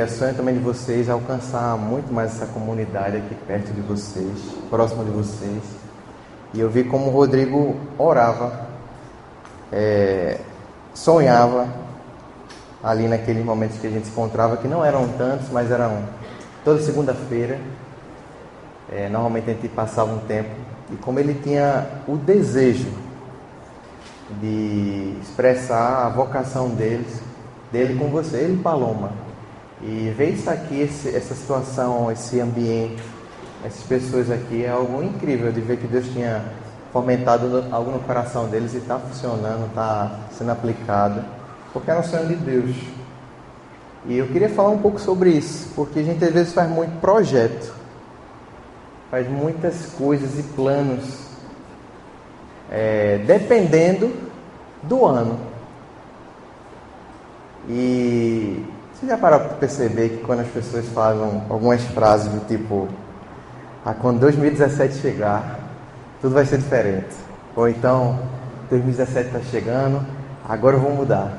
é sonho também de vocês alcançar muito mais essa comunidade aqui perto de vocês, próximo de vocês. E eu vi como o Rodrigo orava, é, sonhava ali naqueles momentos que a gente se encontrava, que não eram tantos, mas eram toda segunda-feira. É, normalmente a gente passava um tempo. E como ele tinha o desejo de expressar a vocação deles, dele com você, ele Paloma. E ver isso aqui, esse, essa situação, esse ambiente, essas pessoas aqui, é algo incrível de ver que Deus tinha fomentado algo no coração deles e está funcionando, está sendo aplicado, porque era um sonho de Deus. E eu queria falar um pouco sobre isso, porque a gente às vezes faz muito projeto, faz muitas coisas e planos, é, dependendo do ano. E você já parou para perceber que quando as pessoas falam algumas frases do tipo, ah, quando 2017 chegar, tudo vai ser diferente. Ou então, 2017 está chegando, agora eu vou mudar.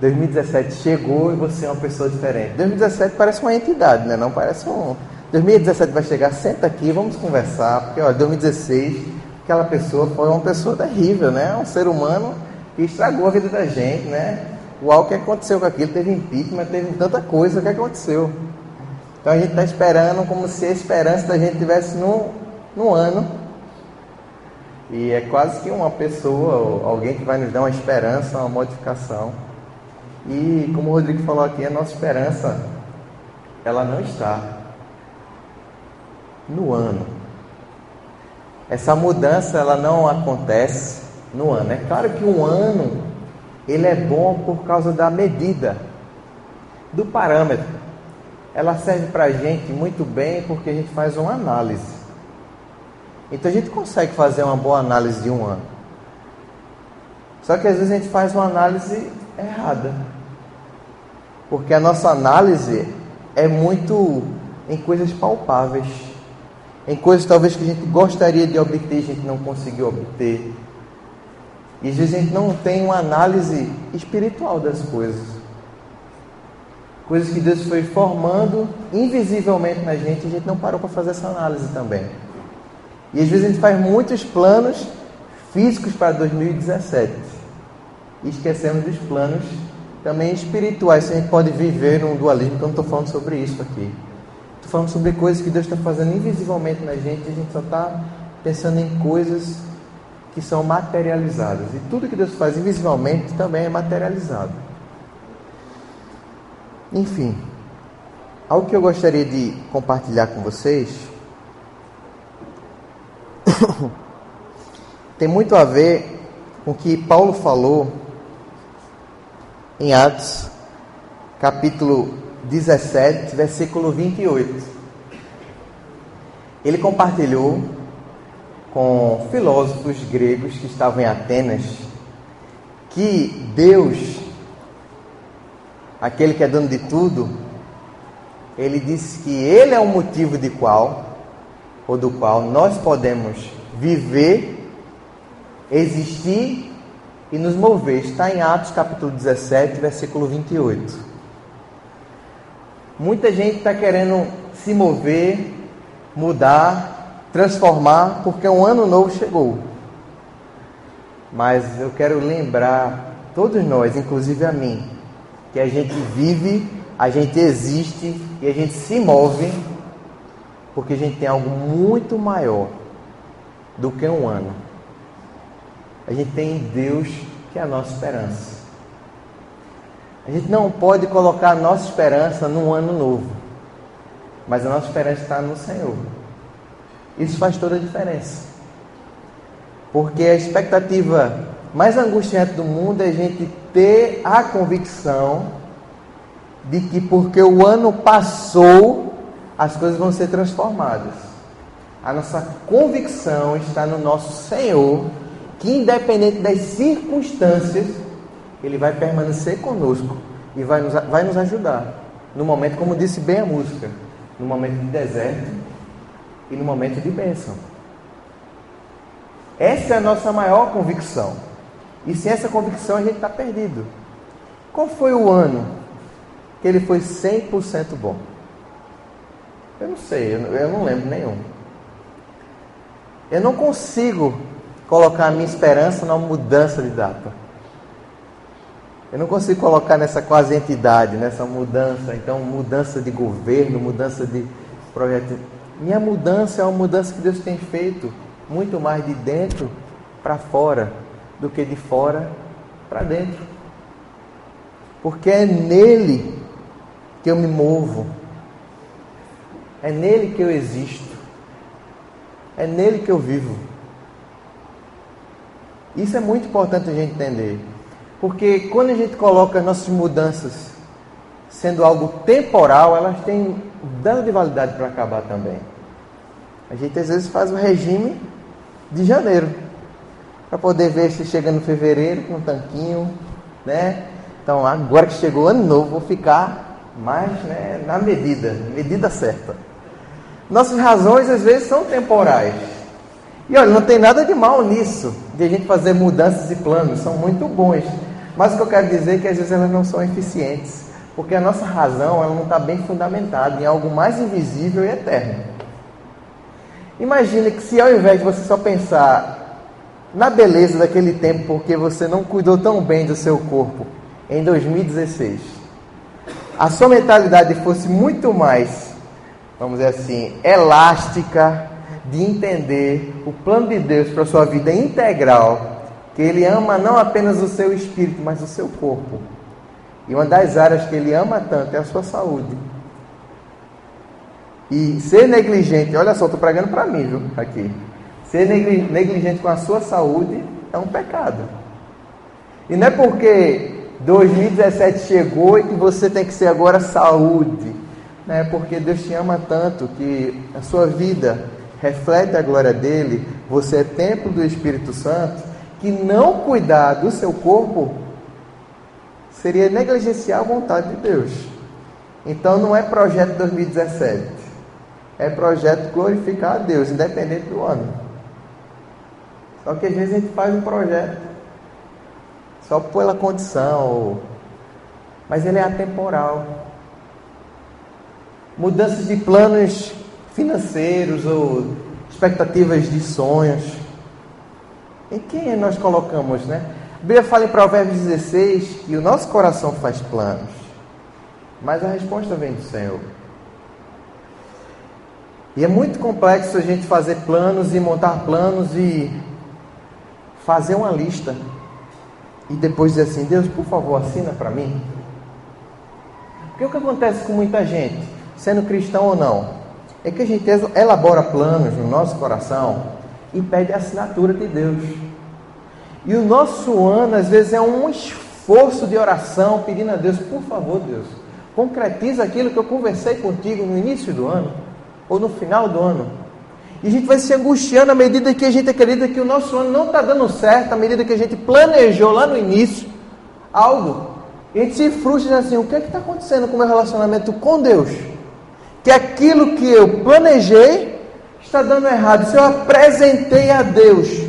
2017 chegou e você é uma pessoa diferente. 2017 parece uma entidade, né? Não parece um. 2017 vai chegar, senta aqui, vamos conversar, porque olha, 2016 aquela pessoa foi uma pessoa terrível, né? Um ser humano que estragou a vida da gente, né? Uau, o que aconteceu com aquilo? Teve impeachment, teve tanta coisa, o que aconteceu? Então a gente está esperando como se a esperança da gente tivesse no, no ano. E é quase que uma pessoa, alguém que vai nos dar uma esperança, uma modificação. E como o Rodrigo falou aqui, a nossa esperança, ela não está no ano. Essa mudança, ela não acontece no ano. É claro que um ano ele é bom por causa da medida, do parâmetro. Ela serve para a gente muito bem porque a gente faz uma análise. Então a gente consegue fazer uma boa análise de um ano. Só que às vezes a gente faz uma análise errada. Porque a nossa análise é muito em coisas palpáveis. Em coisas talvez que a gente gostaria de obter a gente não conseguiu obter. E às vezes a gente não tem uma análise espiritual das coisas. Coisas que Deus foi formando invisivelmente na gente a gente não parou para fazer essa análise também. E às vezes a gente faz muitos planos físicos para 2017 e esquecemos dos planos também espirituais. A gente pode viver num dualismo, eu não estou falando sobre isso aqui. Estou falando sobre coisas que Deus está fazendo invisivelmente na gente e a gente só está pensando em coisas que são materializadas. E tudo que Deus faz invisivelmente também é materializado. Enfim, algo que eu gostaria de compartilhar com vocês tem muito a ver com o que Paulo falou em Atos, capítulo 17, versículo 28. Ele compartilhou com filósofos gregos que estavam em Atenas que Deus, aquele que é dono de tudo, ele disse que ele é o motivo de qual ou do qual nós podemos viver, existir e nos mover. Está em Atos capítulo 17, versículo 28. Muita gente está querendo se mover, mudar, transformar, porque um ano novo chegou. Mas eu quero lembrar todos nós, inclusive a mim, que a gente vive, a gente existe e a gente se move porque a gente tem algo muito maior do que um ano. A gente tem Deus que é a nossa esperança. A gente não pode colocar a nossa esperança num ano novo, mas a nossa esperança está no Senhor. Isso faz toda a diferença. Porque a expectativa mais angustiante do mundo é a gente ter a convicção de que porque o ano passou, as coisas vão ser transformadas. A nossa convicção está no nosso Senhor, que independente das circunstâncias, Ele vai permanecer conosco e vai nos, vai nos ajudar. No momento, como disse bem a música, no momento de deserto, e no momento de bênção. Essa é a nossa maior convicção. E sem essa convicção a gente está perdido. Qual foi o ano que ele foi 100% bom? Eu não sei, eu não lembro nenhum. Eu não consigo colocar a minha esperança na mudança de data. Eu não consigo colocar nessa quase entidade, nessa mudança, então mudança de governo, mudança de projeto. Minha mudança é uma mudança que Deus tem feito muito mais de dentro para fora do que de fora para dentro. Porque é nele que eu me movo. É nele que eu existo. É nele que eu vivo. Isso é muito importante a gente entender. Porque quando a gente coloca nossas mudanças sendo algo temporal, elas têm dano de validade para acabar também. A gente às vezes faz o regime de janeiro para poder ver se chega no fevereiro com um tanquinho, né? Então agora que chegou o ano novo, vou ficar mais né, na medida, medida certa. Nossas razões às vezes são temporais. E olha, não tem nada de mal nisso, de a gente fazer mudanças e planos, são muito bons. Mas o que eu quero dizer é que às vezes elas não são eficientes, porque a nossa razão ela não está bem fundamentada em algo mais invisível e eterno. Imagine que se ao invés de você só pensar na beleza daquele tempo, porque você não cuidou tão bem do seu corpo em 2016, a sua mentalidade fosse muito mais, vamos dizer assim, elástica, de entender o plano de Deus para a sua vida integral que ele ama não apenas o seu espírito, mas o seu corpo. E uma das áreas que ele ama tanto é a sua saúde. E ser negligente, olha só, estou pregando para mim, viu? Aqui. Ser negligente com a sua saúde é um pecado. E não é porque 2017 chegou e que você tem que ser agora saúde. Não é porque Deus te ama tanto que a sua vida reflete a glória dele, você é templo do Espírito Santo que não cuidar do seu corpo seria negligenciar a vontade de Deus. Então não é projeto 2017, é projeto glorificar a Deus, independente do ano. Só que às vezes a gente faz um projeto só pela condição, mas ele é atemporal. Mudanças de planos financeiros ou expectativas de sonhos em quem nós colocamos, né? A Bíblia fala em Provérbios 16 que o nosso coração faz planos, mas a resposta vem do Senhor. E é muito complexo a gente fazer planos e montar planos e fazer uma lista e depois dizer assim: Deus, por favor, assina para mim. Porque o que acontece com muita gente, sendo cristão ou não, é que a gente elabora planos no nosso coração e pede a assinatura de Deus. E o nosso ano, às vezes, é um esforço de oração, pedindo a Deus, por favor, Deus, concretiza aquilo que eu conversei contigo no início do ano, ou no final do ano. E a gente vai se angustiando à medida que a gente acredita que o nosso ano não está dando certo, à medida que a gente planejou lá no início algo. E a gente se frustra assim: o que é que está acontecendo com o meu relacionamento com Deus? Que aquilo que eu planejei está dando errado. Se eu apresentei a Deus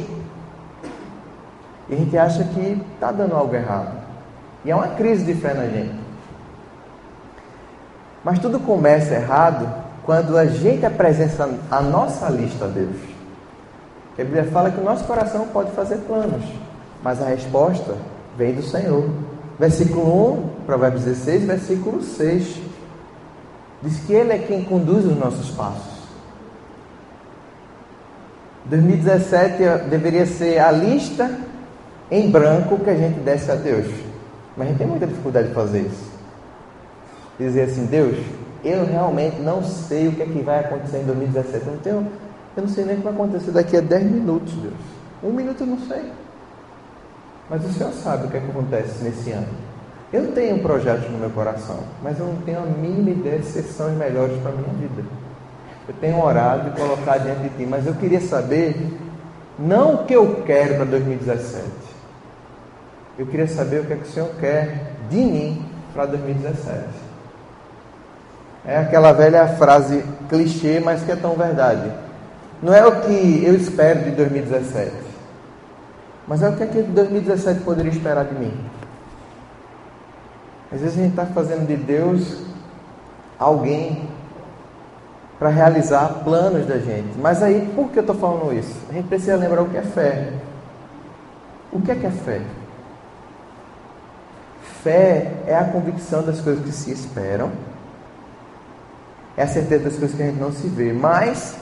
e a gente acha que está dando algo errado. E é uma crise de fé na gente. Mas tudo começa errado quando a gente apresenta a nossa lista a Deus. A Bíblia fala que o nosso coração pode fazer planos, mas a resposta vem do Senhor. Versículo 1, Provérbios 16, versículo 6. Diz que Ele é quem conduz os nossos passos. 2017 deveria ser a lista em branco que a gente desse a Deus. Mas a gente tem muita dificuldade de fazer isso. Dizer assim, Deus, eu realmente não sei o que é que vai acontecer em 2017. Eu não, tenho, eu não sei nem o que vai acontecer daqui a 10 minutos, Deus. Um minuto eu não sei. Mas o Senhor sabe o que, é que acontece nesse ano. Eu tenho projetos no meu coração, mas eu não tenho a mínima ideia se são os melhores para a minha vida eu tenho orado e colocado diante de ti, mas eu queria saber não o que eu quero para 2017. Eu queria saber o que, é que o Senhor quer de mim para 2017. É aquela velha frase clichê, mas que é tão verdade. Não é o que eu espero de 2017, mas é o que, é que 2017 poderia esperar de mim. Às vezes a gente está fazendo de Deus alguém para realizar planos da gente. Mas aí, por que eu estou falando isso? A gente precisa lembrar o que é fé. O que é que é fé? Fé é a convicção das coisas que se esperam, é a certeza das coisas que a gente não se vê, mas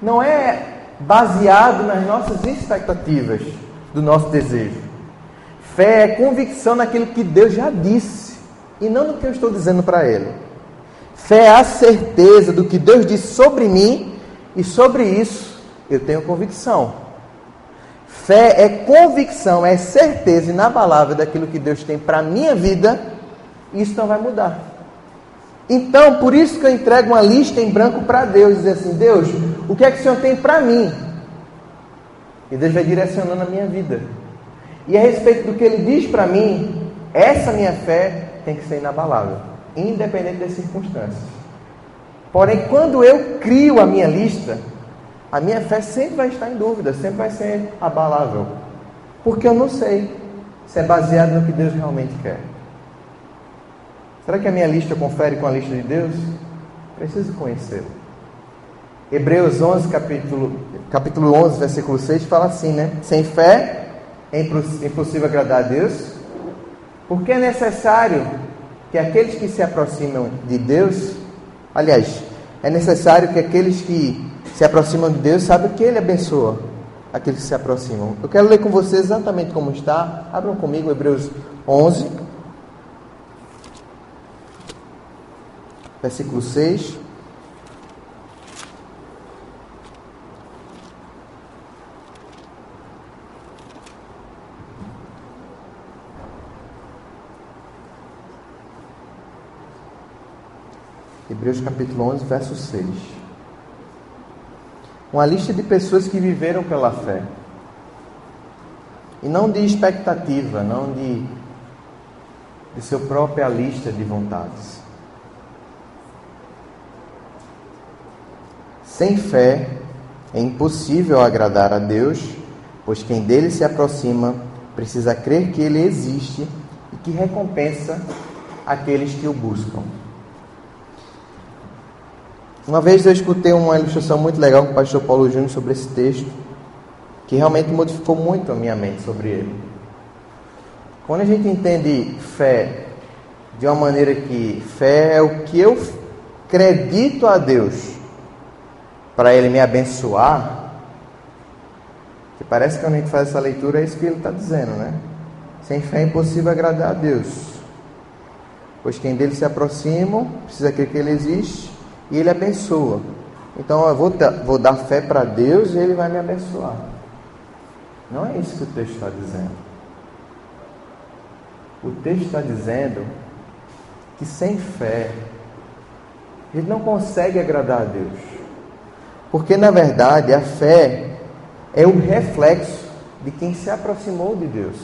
não é baseado nas nossas expectativas, do nosso desejo. Fé é convicção naquilo que Deus já disse e não no que eu estou dizendo para Ele. Fé é a certeza do que Deus disse sobre mim e sobre isso eu tenho convicção. Fé é convicção, é certeza inabalável daquilo que Deus tem para a minha vida isso não vai mudar. Então, por isso que eu entrego uma lista em branco para Deus, dizer assim: Deus, o que é que o Senhor tem para mim? E Deus vai direcionando a minha vida. E a respeito do que Ele diz para mim, essa minha fé tem que ser inabalável independente das circunstâncias. Porém, quando eu crio a minha lista, a minha fé sempre vai estar em dúvida, sempre vai ser abalável. Porque eu não sei se é baseado no que Deus realmente quer. Será que a minha lista confere com a lista de Deus? Preciso conhecê-lo. Hebreus 11, capítulo, capítulo 11, versículo 6, fala assim, né? Sem fé é impossível agradar a Deus, porque é necessário que aqueles que se aproximam de Deus, aliás, é necessário que aqueles que se aproximam de Deus saibam que Ele abençoa aqueles que se aproximam. Eu quero ler com você exatamente como está. Abram comigo Hebreus 11, versículo 6. Hebreus capítulo 11, verso 6. Uma lista de pessoas que viveram pela fé. E não de expectativa, não de, de sua própria lista de vontades. Sem fé é impossível agradar a Deus, pois quem dele se aproxima precisa crer que ele existe e que recompensa aqueles que o buscam. Uma vez eu escutei uma ilustração muito legal com o pastor Paulo Júnior sobre esse texto, que realmente modificou muito a minha mente sobre ele. Quando a gente entende fé de uma maneira que fé é o que eu acredito a Deus para Ele me abençoar, que parece que quando a gente faz essa leitura é isso que ele está dizendo, né? Sem fé é impossível agradar a Deus, pois quem dele se aproxima precisa crer que Ele existe e Ele abençoa. Então eu vou, vou dar fé para Deus e Ele vai me abençoar. Não é isso que o texto está dizendo. O texto está dizendo que sem fé ele não consegue agradar a Deus. Porque na verdade a fé é o reflexo de quem se aproximou de Deus.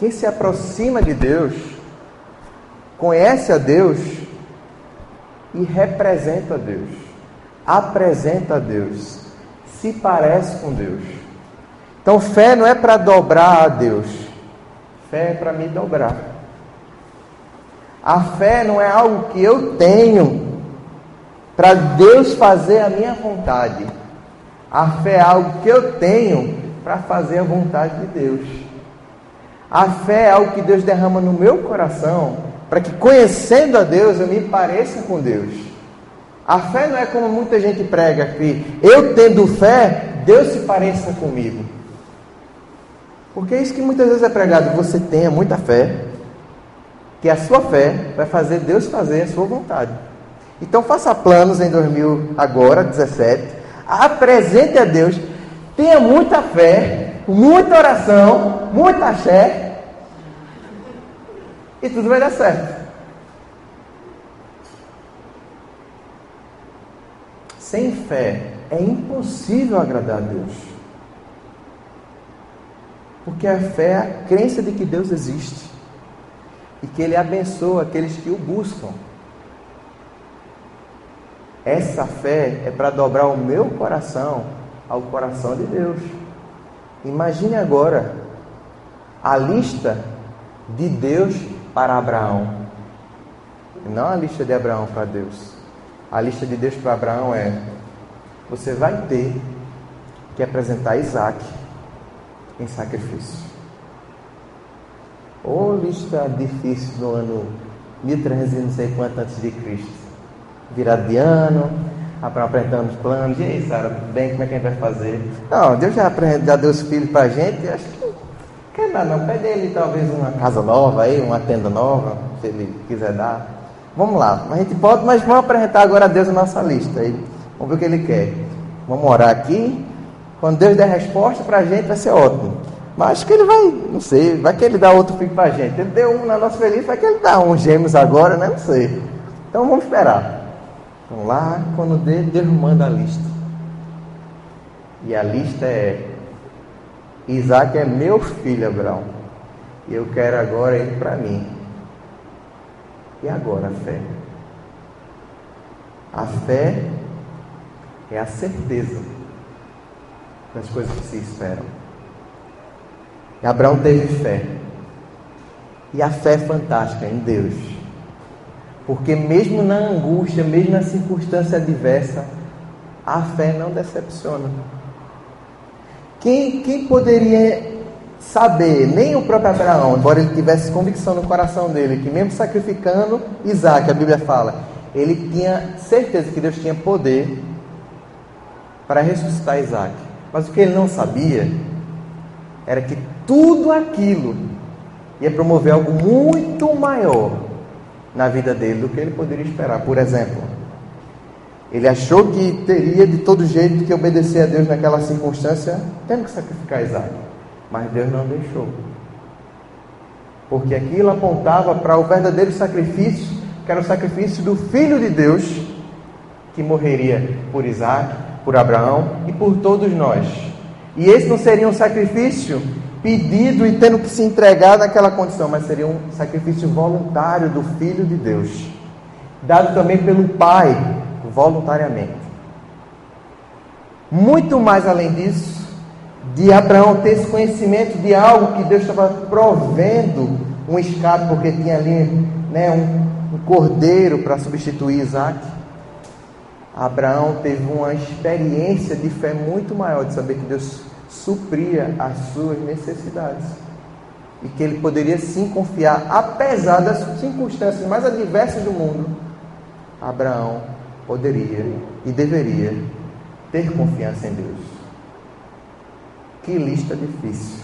Quem se aproxima de Deus, conhece a Deus e representa Deus, apresenta Deus, se parece com Deus. Então, fé não é para dobrar a Deus, fé é para me dobrar. A fé não é algo que eu tenho para Deus fazer a minha vontade. A fé é algo que eu tenho para fazer a vontade de Deus. A fé é algo que Deus derrama no meu coração para que conhecendo a Deus eu me pareça com Deus. A fé não é como muita gente prega que eu tendo fé, Deus se pareça comigo. Porque é isso que muitas vezes é pregado, você tenha muita fé, que a sua fé vai fazer Deus fazer a sua vontade. Então faça planos em 2000 agora, 17, apresente a Deus, tenha muita fé, muita oração, muita fé, e tudo vai dar certo. Sem fé é impossível agradar a Deus. Porque a fé é a crença de que Deus existe e que Ele abençoa aqueles que o buscam. Essa fé é para dobrar o meu coração ao coração de Deus. Imagine agora a lista de Deus para Abraão. Não a lista de Abraão para Deus. A lista de Deus para Abraão é: você vai ter que apresentar Isaac em sacrifício. Ou lista difícil do ano 1300 não sei quanto antes de Cristo. Virado de ano, apresentando os planos. E aí, Sara, bem, como é que a gente vai fazer? Não, Deus já, já deu os filhos para a gente. Acho que quer nada, não. Pede ele talvez uma casa nova aí, uma tenda nova, se ele quiser dar. Vamos lá, a gente pode, mas vamos apresentar agora a Deus a nossa lista. Aí. Vamos ver o que ele quer. Vamos orar aqui. Quando Deus der resposta para a gente, vai ser ótimo. Mas acho que ele vai, não sei, vai que ele dá outro filho para a gente. Ele deu um na nossa feliz, vai que ele dá um gêmeos agora, né? Não sei. Então vamos esperar. Então lá, quando Deus, Deus manda a lista. E a lista é: Isaac é meu filho, Abraão. E eu quero agora ele para mim. E agora a fé? A fé é a certeza das coisas que se esperam. E Abraão teve fé. E a fé é fantástica em Deus. Porque mesmo na angústia, mesmo na circunstância adversa, a fé não decepciona. Quem, quem poderia saber, nem o próprio Abraão, embora ele tivesse convicção no coração dele, que mesmo sacrificando Isaac, a Bíblia fala, ele tinha certeza que Deus tinha poder para ressuscitar Isaac. Mas o que ele não sabia era que tudo aquilo ia promover algo muito maior na vida dele do que ele poderia esperar. Por exemplo, ele achou que teria de todo jeito que obedecer a Deus naquela circunstância, tendo que sacrificar Isaac. Mas Deus não deixou. Porque aquilo apontava para o verdadeiro sacrifício, que era o sacrifício do Filho de Deus, que morreria por Isaac, por Abraão e por todos nós. E esse não seria um sacrifício pedido e tendo que se entregar naquela condição, mas seria um sacrifício voluntário do Filho de Deus, dado também pelo Pai, voluntariamente. Muito mais além disso, de Abraão ter esse conhecimento de algo que Deus estava provendo um escape, porque tinha ali né, um, um cordeiro para substituir Isaac. Abraão teve uma experiência de fé muito maior, de saber que Deus supria as suas necessidades. E que ele poderia sim confiar, apesar das circunstâncias mais adversas do mundo. Abraão poderia e deveria ter confiança em Deus. Que lista difícil.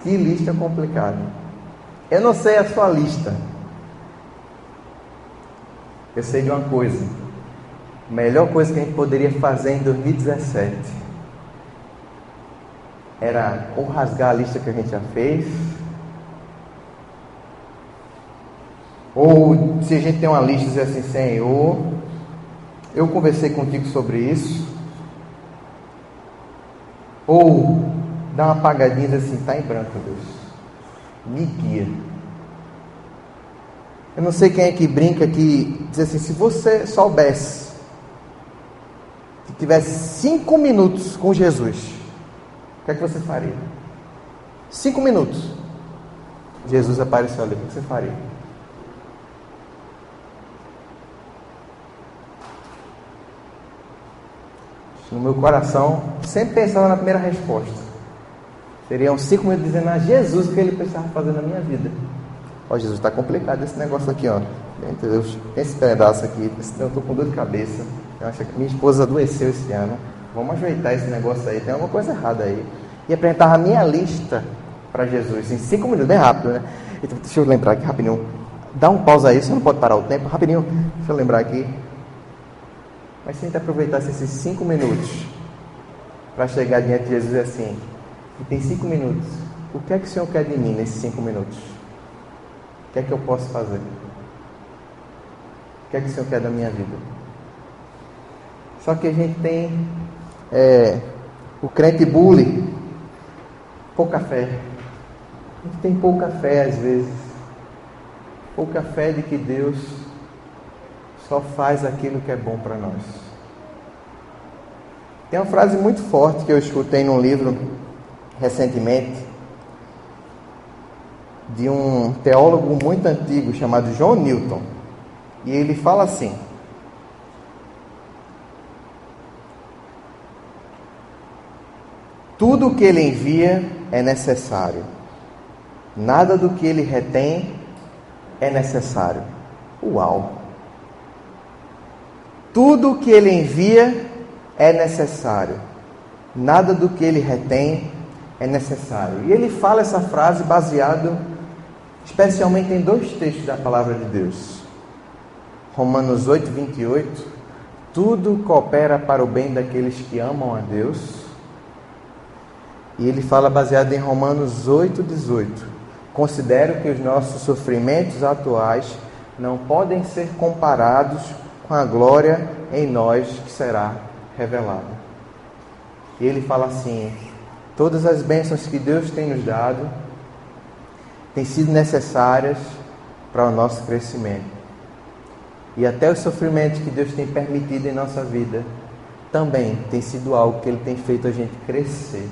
Que lista complicada. Eu não sei a sua lista. Eu sei de uma coisa. A melhor coisa que a gente poderia fazer em 2017 era ou rasgar a lista que a gente já fez, ou se a gente tem uma lista dizer assim, Senhor, eu conversei contigo sobre isso, ou dar uma apagadinha assim, está em branco, Deus, me guia. Eu não sei quem é que brinca que diz assim, se você soubesse que tivesse cinco minutos com Jesus, que é que você faria? Cinco minutos. Jesus apareceu ali, o que você faria? No meu coração, sempre pensava na primeira resposta. Seriam cinco minutos dizendo a Jesus o que ele precisava fazer na minha vida. Ó, Jesus, está complicado esse negócio aqui, ó. Entendeu? Tem esse pedaço aqui, eu estou com dor de cabeça. Eu acho que minha esposa adoeceu esse ano. Vamos ajeitar esse negócio aí, tem alguma coisa errada aí. E apresentar a minha lista para Jesus em cinco minutos, bem rápido, né? Então, deixa eu lembrar aqui rapidinho. Dá um pausa aí, você não pode parar o tempo, rapidinho. Deixa eu lembrar aqui. Mas se a gente aproveitasse esses cinco minutos para chegar diante de Jesus assim, e tem cinco minutos, o que é que o Senhor quer de mim nesses cinco minutos? O que é que eu posso fazer? O que é que o Senhor quer da minha vida? Só que a gente tem é, o crente bully, pouca fé. A gente tem pouca fé às vezes. Pouca fé de que Deus só faz aquilo que é bom para nós. Tem uma frase muito forte que eu escutei num livro recentemente, de um teólogo muito antigo chamado John Newton. E ele fala assim: Tudo o que ele envia é necessário. Nada do que ele retém é necessário. Uau! Tudo o que ele envia é necessário. Nada do que ele retém é necessário. E ele fala essa frase baseado especialmente em dois textos da palavra de Deus. Romanos 8, 28. Tudo coopera para o bem daqueles que amam a Deus e ele fala baseado em Romanos 8, 18. Considero que os nossos sofrimentos atuais não podem ser comparados com a glória em nós que será revelada. E ele fala assim: todas as bênçãos que Deus tem nos dado têm sido necessárias para o nosso crescimento. E até os sofrimentos que Deus tem permitido em nossa vida também tem sido algo que Ele tem feito a gente crescer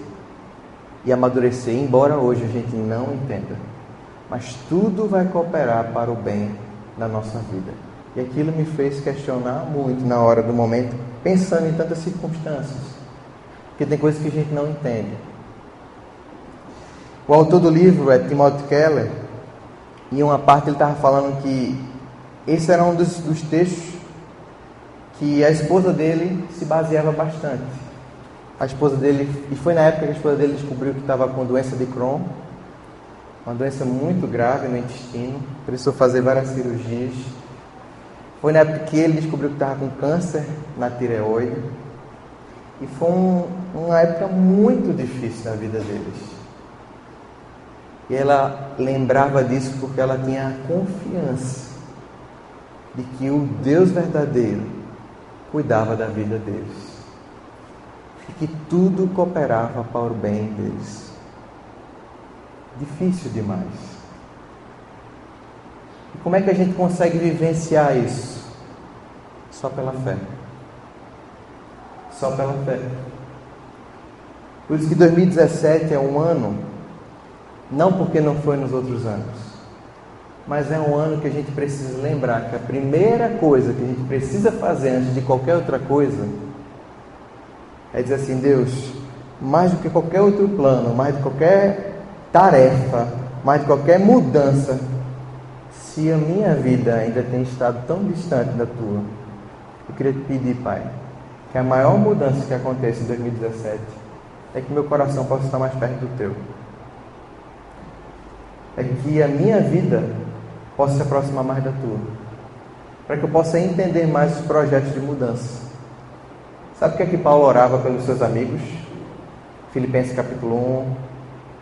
e amadurecer, embora hoje a gente não entenda. Mas tudo vai cooperar para o bem da nossa vida. E aquilo me fez questionar muito na hora do momento, pensando em tantas circunstâncias. Porque tem coisas que a gente não entende. O autor do livro é Timothy Keller, e em uma parte ele estava falando que esse era um dos, dos textos que a esposa dele se baseava bastante a esposa dele, e foi na época que a esposa dele descobriu que estava com doença de Crohn, uma doença muito grave no intestino, precisou fazer várias cirurgias. Foi na época que ele descobriu que estava com câncer na tireoide. E foi um, uma época muito difícil na vida deles. E ela lembrava disso porque ela tinha a confiança de que o Deus verdadeiro cuidava da vida deles e que tudo cooperava para o bem deles. Difícil demais. Como é que a gente consegue vivenciar isso? Só pela fé. Só pela fé. Por isso que 2017 é um ano, não porque não foi nos outros anos, mas é um ano que a gente precisa lembrar que a primeira coisa que a gente precisa fazer antes de qualquer outra coisa é dizer assim: Deus, mais do que qualquer outro plano, mais do que qualquer tarefa, mais de qualquer mudança, se a minha vida ainda tem estado tão distante da tua, eu queria te pedir, Pai, que a maior mudança que aconteça em 2017 é que meu coração possa estar mais perto do teu. É que a minha vida possa se aproximar mais da tua. Para que eu possa entender mais os projetos de mudança Sabe o que é que Paulo orava pelos seus amigos? Filipenses capítulo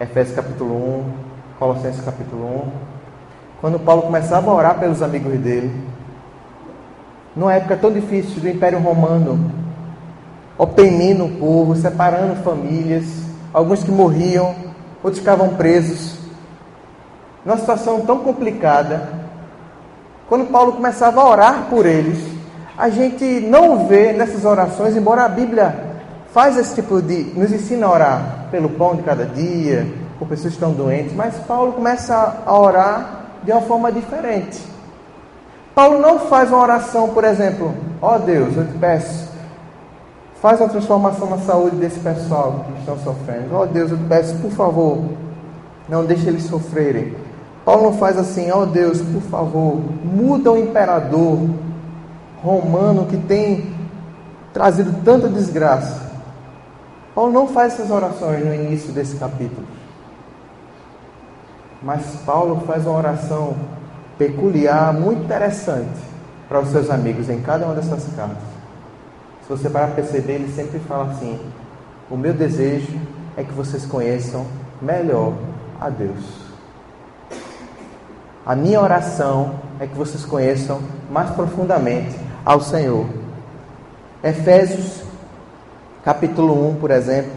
1, Efésios capítulo 1, Colossenses capítulo 1. Quando Paulo começava a orar pelos amigos dele, numa época tão difícil do Império Romano, oprimindo o povo, separando famílias, alguns que morriam, outros ficavam presos. Numa situação tão complicada, quando Paulo começava a orar por eles, a gente não vê nessas orações, embora a Bíblia faz esse tipo de. nos ensina a orar pelo pão de cada dia, por pessoas que estão doentes, mas Paulo começa a orar de uma forma diferente. Paulo não faz uma oração, por exemplo, ó oh Deus, eu te peço, faz uma transformação na saúde desse pessoal que estão sofrendo. Ó oh Deus, eu te peço, por favor, não deixe eles sofrerem. Paulo não faz assim, ó oh Deus, por favor, muda o imperador romano que tem trazido tanta desgraça. Paulo não faz essas orações no início desse capítulo. Mas Paulo faz uma oração peculiar, muito interessante para os seus amigos em cada uma dessas cartas. Se você parar para perceber, ele sempre fala assim: O meu desejo é que vocês conheçam melhor a Deus. A minha oração é que vocês conheçam mais profundamente ao Senhor. Efésios, capítulo 1, por exemplo,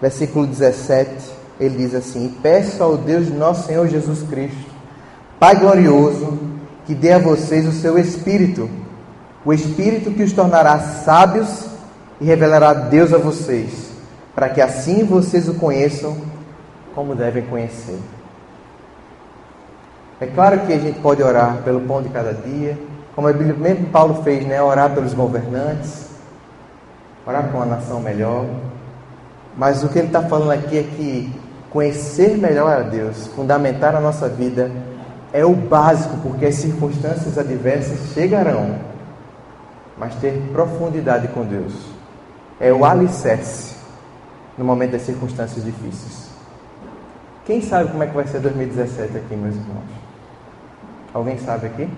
versículo 17, ele diz assim: Peço ao Deus de nosso Senhor Jesus Cristo, Pai glorioso, que dê a vocês o seu Espírito, o Espírito que os tornará sábios e revelará Deus a vocês, para que assim vocês o conheçam como devem conhecer. É claro que a gente pode orar pelo pão de cada dia, como a Bíblia, mesmo Paulo fez, né? Orar pelos governantes, orar por uma nação melhor. Mas o que ele está falando aqui é que conhecer melhor a Deus, fundamentar a nossa vida, é o básico, porque as circunstâncias adversas chegarão, mas ter profundidade com Deus é o alicerce no momento das circunstâncias difíceis. Quem sabe como é que vai ser 2017 aqui, meus irmãos? Alguém sabe aqui?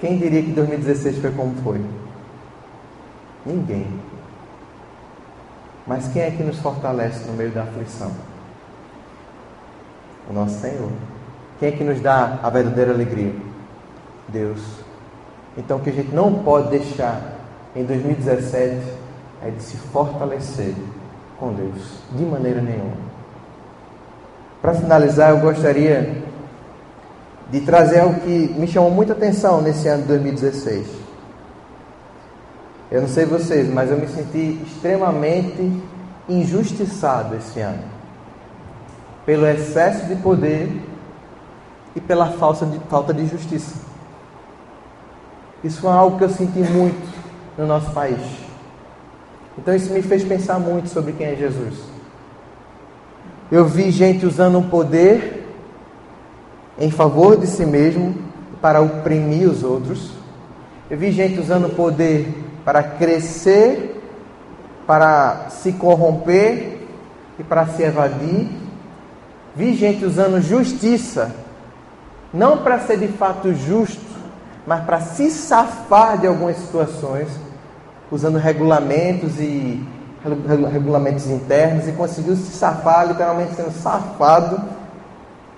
Quem diria que 2016 foi como foi? Ninguém. Mas quem é que nos fortalece no meio da aflição? O nosso Senhor. Quem é que nos dá a verdadeira alegria? Deus. Então, o que a gente não pode deixar em 2017 é de se fortalecer com Deus, de maneira nenhuma. Para finalizar, eu gostaria de trazer algo que me chamou muita atenção nesse ano de 2016. Eu não sei vocês, mas eu me senti extremamente injustiçado esse ano. Pelo excesso de poder e pela falta de, falta de justiça. Isso foi algo que eu senti muito no nosso país. Então isso me fez pensar muito sobre quem é Jesus. Eu vi gente usando o poder em favor de si mesmo para oprimir os outros. Eu vi gente usando o poder para crescer, para se corromper e para se evadir. Vi gente usando justiça, não para ser de fato justo, mas para se safar de algumas situações usando regulamentos e regulamentos internos e conseguiu se safar, literalmente sendo safado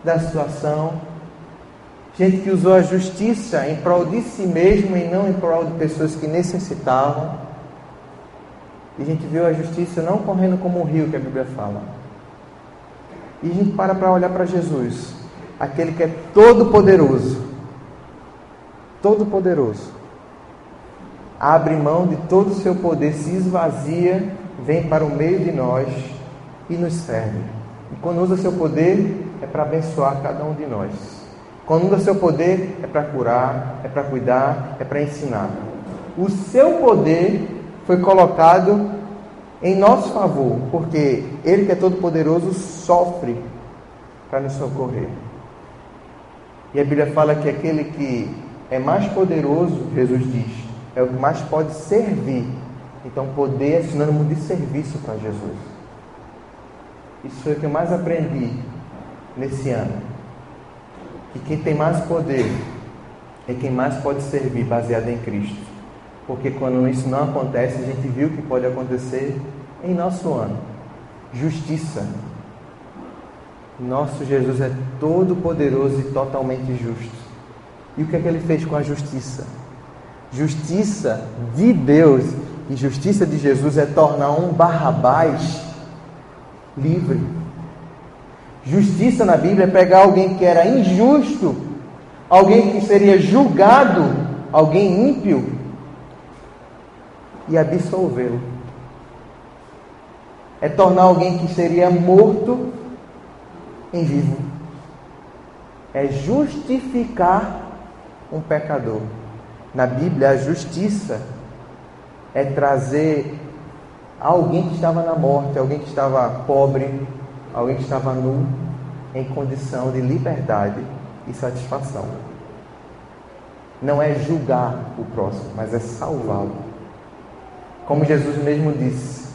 da situação. Gente que usou a justiça em prol de si mesmo e não em prol de pessoas que necessitavam. E a gente viu a justiça não correndo como um rio que a Bíblia fala. E a gente para para olhar para Jesus, aquele que é todo poderoso. Todo poderoso abre mão de todo o seu poder, se esvazia, vem para o meio de nós e nos serve. E quando usa seu poder, é para abençoar cada um de nós. Quando usa seu poder, é para curar, é para cuidar, é para ensinar. O seu poder foi colocado em nosso favor, porque Ele que é todo-poderoso sofre para nos socorrer. E a Bíblia fala que aquele que é mais poderoso, Jesus diz, é o que mais pode servir. Então, poder é sinônimo de serviço para Jesus. Isso foi o que eu mais aprendi nesse ano. Que quem tem mais poder é quem mais pode servir baseado em Cristo. Porque quando isso não acontece, a gente viu que pode acontecer em nosso ano. Justiça. Nosso Jesus é todo poderoso e totalmente justo. E o que é que ele fez com a justiça? Justiça de Deus e justiça de Jesus é tornar um Barrabás livre. Justiça na Bíblia é pegar alguém que era injusto, alguém que seria julgado, alguém ímpio, e absolvê-lo. É tornar alguém que seria morto em vivo. É justificar um pecador. Na Bíblia, a justiça é trazer alguém que estava na morte, alguém que estava pobre, alguém que estava nu, em condição de liberdade e satisfação. Não é julgar o próximo, mas é salvá-lo. Como Jesus mesmo disse: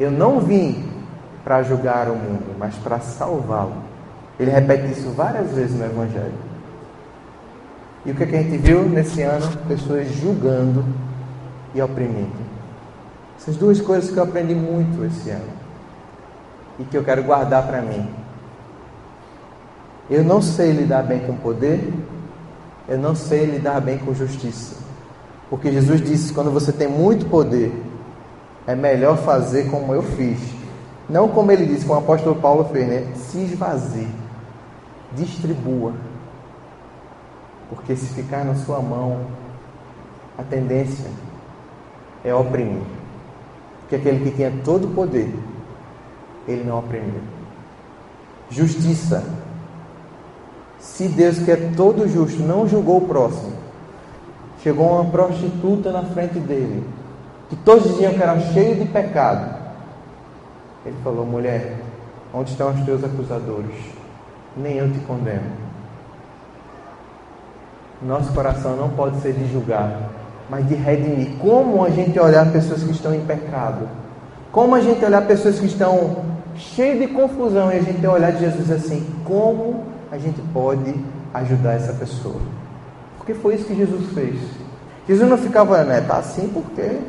Eu não vim para julgar o mundo, mas para salvá-lo. Ele repete isso várias vezes no Evangelho. E o que, é que a gente viu nesse ano? Pessoas julgando e oprimindo. Essas duas coisas que eu aprendi muito esse ano e que eu quero guardar para mim. Eu não sei lidar bem com poder, eu não sei lidar bem com justiça. Porque Jesus disse: quando você tem muito poder, é melhor fazer como eu fiz. Não como ele disse, como o apóstolo Paulo fez, né? Se esvazie, distribua. Porque se ficar na sua mão, a tendência é oprimir. Porque aquele que tinha todo o poder, ele não oprimiu. Justiça Se Deus, que é todo justo, não julgou o próximo, chegou uma prostituta na frente dele, que todos diziam que era cheio de pecado. Ele falou: mulher, onde estão os teus acusadores? Nem eu te condeno. Nosso coração não pode ser de julgar, mas de redimir. Como a gente olhar pessoas que estão em pecado? Como a gente olhar pessoas que estão cheias de confusão e a gente olhar de Jesus assim? Como a gente pode ajudar essa pessoa? Porque foi isso que Jesus fez. Jesus não ficava, né, tá assim porque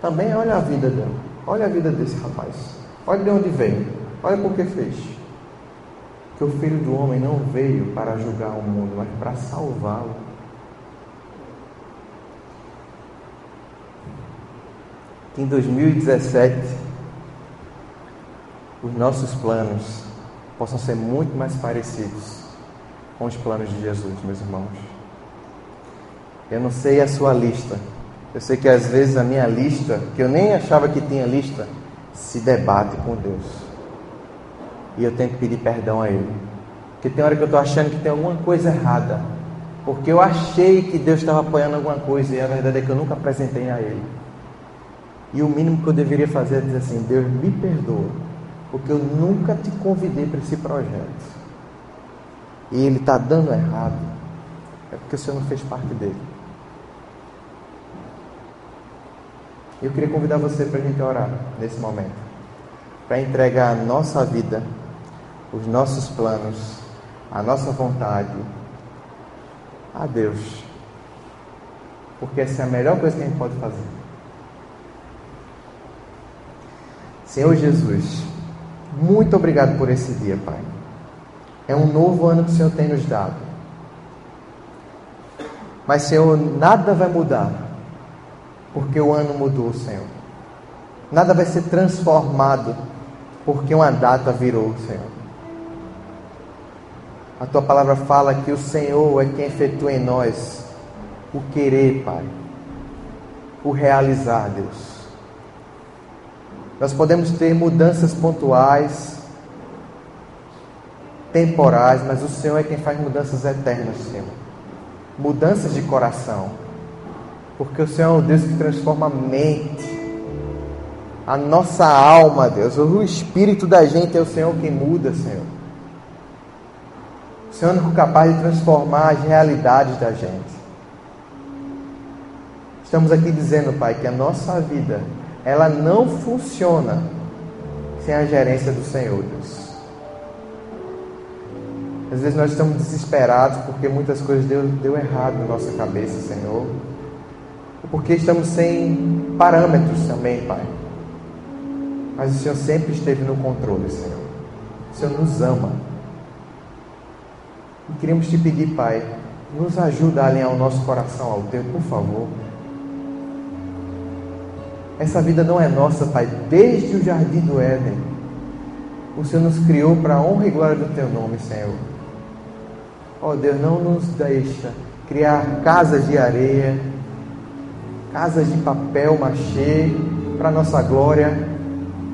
também olha a vida dele. Olha a vida desse rapaz. Olha de onde veio. Olha por que fez. Que o filho do homem não veio para julgar o mundo, mas para salvá-lo. Que em 2017 os nossos planos possam ser muito mais parecidos com os planos de Jesus, meus irmãos. Eu não sei a sua lista. Eu sei que às vezes a minha lista, que eu nem achava que tinha lista, se debate com Deus. E eu tenho que pedir perdão a Ele. Porque tem hora que eu estou achando que tem alguma coisa errada. Porque eu achei que Deus estava apoiando alguma coisa e a verdade é que eu nunca apresentei a Ele. E o mínimo que eu deveria fazer é dizer assim: Deus me perdoa, porque eu nunca te convidei para esse projeto. E ele está dando errado, é porque o Senhor não fez parte dele. Eu queria convidar você para a gente orar nesse momento, para entregar a nossa vida, os nossos planos, a nossa vontade a Deus, porque essa é a melhor coisa que a gente pode fazer. Senhor Jesus, muito obrigado por esse dia, Pai. É um novo ano que o Senhor tem nos dado. Mas, Senhor, nada vai mudar porque o ano mudou, Senhor. Nada vai ser transformado porque uma data virou, Senhor. A tua palavra fala que o Senhor é quem efetua em nós o querer, Pai, o realizar, Deus. Nós podemos ter mudanças pontuais, temporais, mas o Senhor é quem faz mudanças eternas, Senhor. Mudanças de coração porque o Senhor é o Deus que transforma a mente, a nossa alma, Deus. O espírito da gente é o Senhor quem muda, Senhor. O Senhor é capaz de transformar as realidades da gente. Estamos aqui dizendo, Pai, que a nossa vida, ela não funciona sem a gerência do Senhor, Deus. Às vezes nós estamos desesperados porque muitas coisas deu, deu errado na nossa cabeça, Senhor porque estamos sem parâmetros também, Pai. Mas o Senhor sempre esteve no controle, Senhor. O Senhor nos ama. E queremos te pedir, Pai, nos ajuda a alinhar o nosso coração ao teu, por favor. Essa vida não é nossa, Pai, desde o jardim do Éden. O Senhor nos criou para a honra e glória do teu nome, Senhor. Ó oh, Deus, não nos deixa criar casas de areia, casas de papel machê para nossa glória,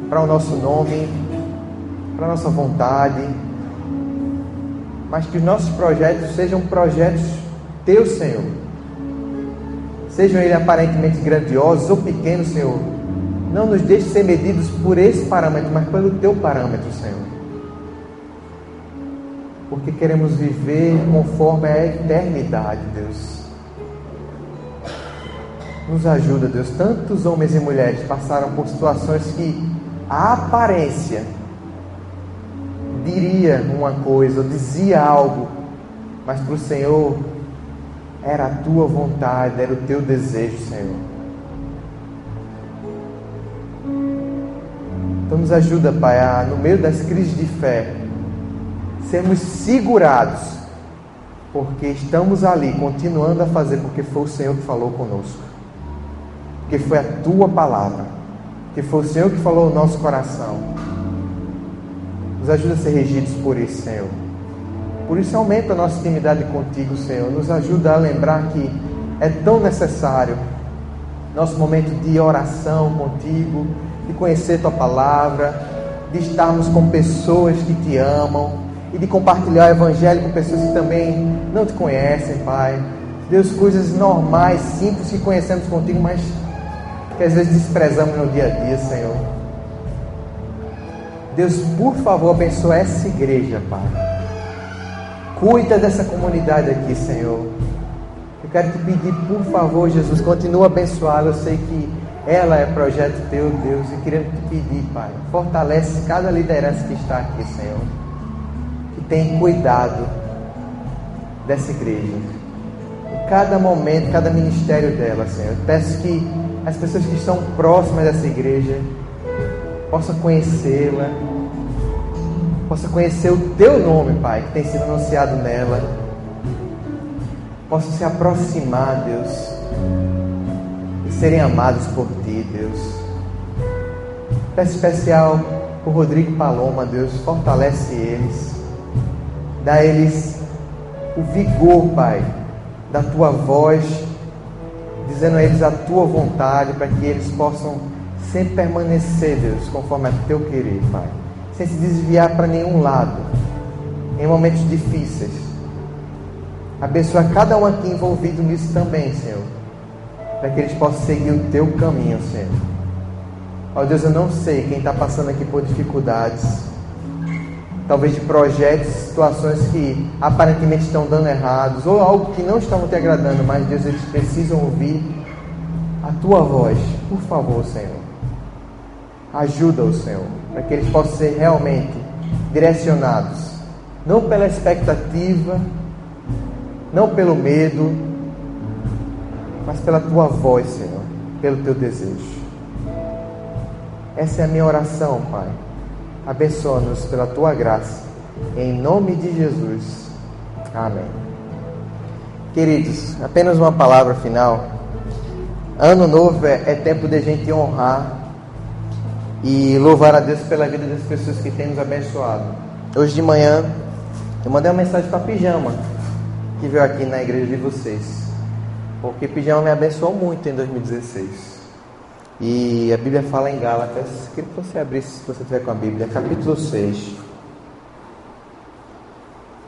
para o nosso nome, para nossa vontade. Mas que os nossos projetos sejam projetos teus, Senhor. Sejam eles aparentemente grandiosos ou pequenos, Senhor. Não nos deixe ser medidos por esse parâmetro, mas pelo teu parâmetro, Senhor. Porque queremos viver conforme a eternidade, Deus. Nos ajuda, Deus. Tantos homens e mulheres passaram por situações que a aparência diria uma coisa, dizia algo, mas para o Senhor era a tua vontade, era o teu desejo, Senhor. Então nos ajuda, Pai, a, no meio das crises de fé, sermos segurados, porque estamos ali, continuando a fazer, porque foi o Senhor que falou conosco porque foi a tua palavra, que foi o Senhor que falou no nosso coração. Nos ajuda a ser regidos por isso, Senhor. Por isso aumenta a nossa intimidade contigo, Senhor. Nos ajuda a lembrar que é tão necessário nosso momento de oração contigo, de conhecer tua palavra, de estarmos com pessoas que te amam e de compartilhar o Evangelho com pessoas que também não te conhecem, Pai. Deus, coisas normais, simples que conhecemos contigo, mas que às vezes desprezamos no dia a dia, Senhor. Deus, por favor, abençoa essa igreja, Pai. Cuida dessa comunidade aqui, Senhor. Eu quero te pedir, por favor, Jesus, continua abençoá-la. Eu sei que ela é projeto teu, Deus, e queremos te pedir, Pai, fortalece cada liderança que está aqui, Senhor. Que tem cuidado dessa igreja. Em cada momento, cada ministério dela, Senhor. Eu peço que as pessoas que estão próximas dessa igreja possam conhecê-la, possam conhecer o teu nome, Pai, que tem sido anunciado nela, possam se aproximar, Deus, e serem amados por ti, Deus. Peço especial por Rodrigo Paloma, Deus, fortalece eles, dá a eles o vigor, Pai, da tua voz dizendo a eles a tua vontade, para que eles possam sempre permanecer, Deus, conforme a teu querer, Pai, sem se desviar para nenhum lado, em momentos difíceis. Abençoa cada um aqui envolvido nisso também, Senhor, para que eles possam seguir o teu caminho, Senhor. Ó Deus, eu não sei quem está passando aqui por dificuldades talvez de projetos, situações que aparentemente estão dando errados, ou algo que não estavam te agradando, mas Deus, eles precisam ouvir a tua voz. Por favor, Senhor. Ajuda-os, Senhor, para que eles possam ser realmente direcionados, não pela expectativa, não pelo medo, mas pela tua voz, Senhor, pelo teu desejo. Essa é a minha oração, Pai Abençoa-nos pela tua graça. Em nome de Jesus. Amém. Queridos, apenas uma palavra final. Ano novo é, é tempo de gente honrar e louvar a Deus pela vida das pessoas que têm nos abençoado. Hoje de manhã eu mandei uma mensagem para Pijama, que veio aqui na igreja de vocês. Porque Pijama me abençoou muito em 2016. E a Bíblia fala em Gálatas, queria que você abrisse, se você tiver com a Bíblia, capítulo 6.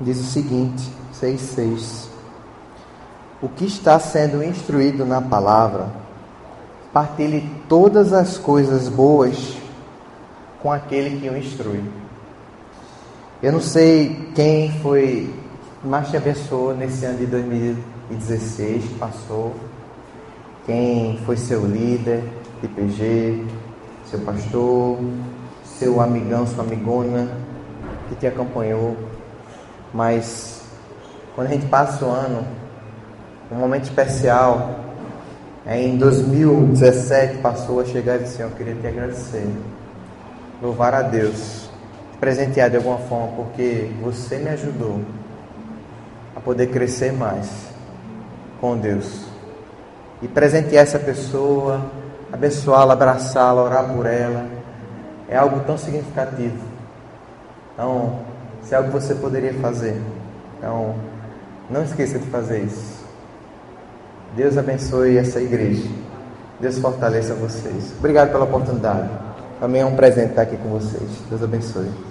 Diz o seguinte, 6, 6. O que está sendo instruído na palavra, partilhe todas as coisas boas com aquele que o instrui. Eu não sei quem foi mais te abençoou nesse ano de 2016 que passou, quem foi seu líder, IPG, seu pastor, seu amigão, sua amigona que te acompanhou. Mas quando a gente passa o ano, um momento especial, é em 2017 passou a chegar e disse, eu queria te agradecer, louvar a Deus, te presentear de alguma forma, porque você me ajudou a poder crescer mais com Deus e presentear essa pessoa abençoá-la, abraçá-la, orar por ela. É algo tão significativo. Então, se é algo que você poderia fazer. Então, não esqueça de fazer isso. Deus abençoe essa igreja. Deus fortaleça vocês. Obrigado pela oportunidade. Também é um presente estar aqui com vocês. Deus abençoe.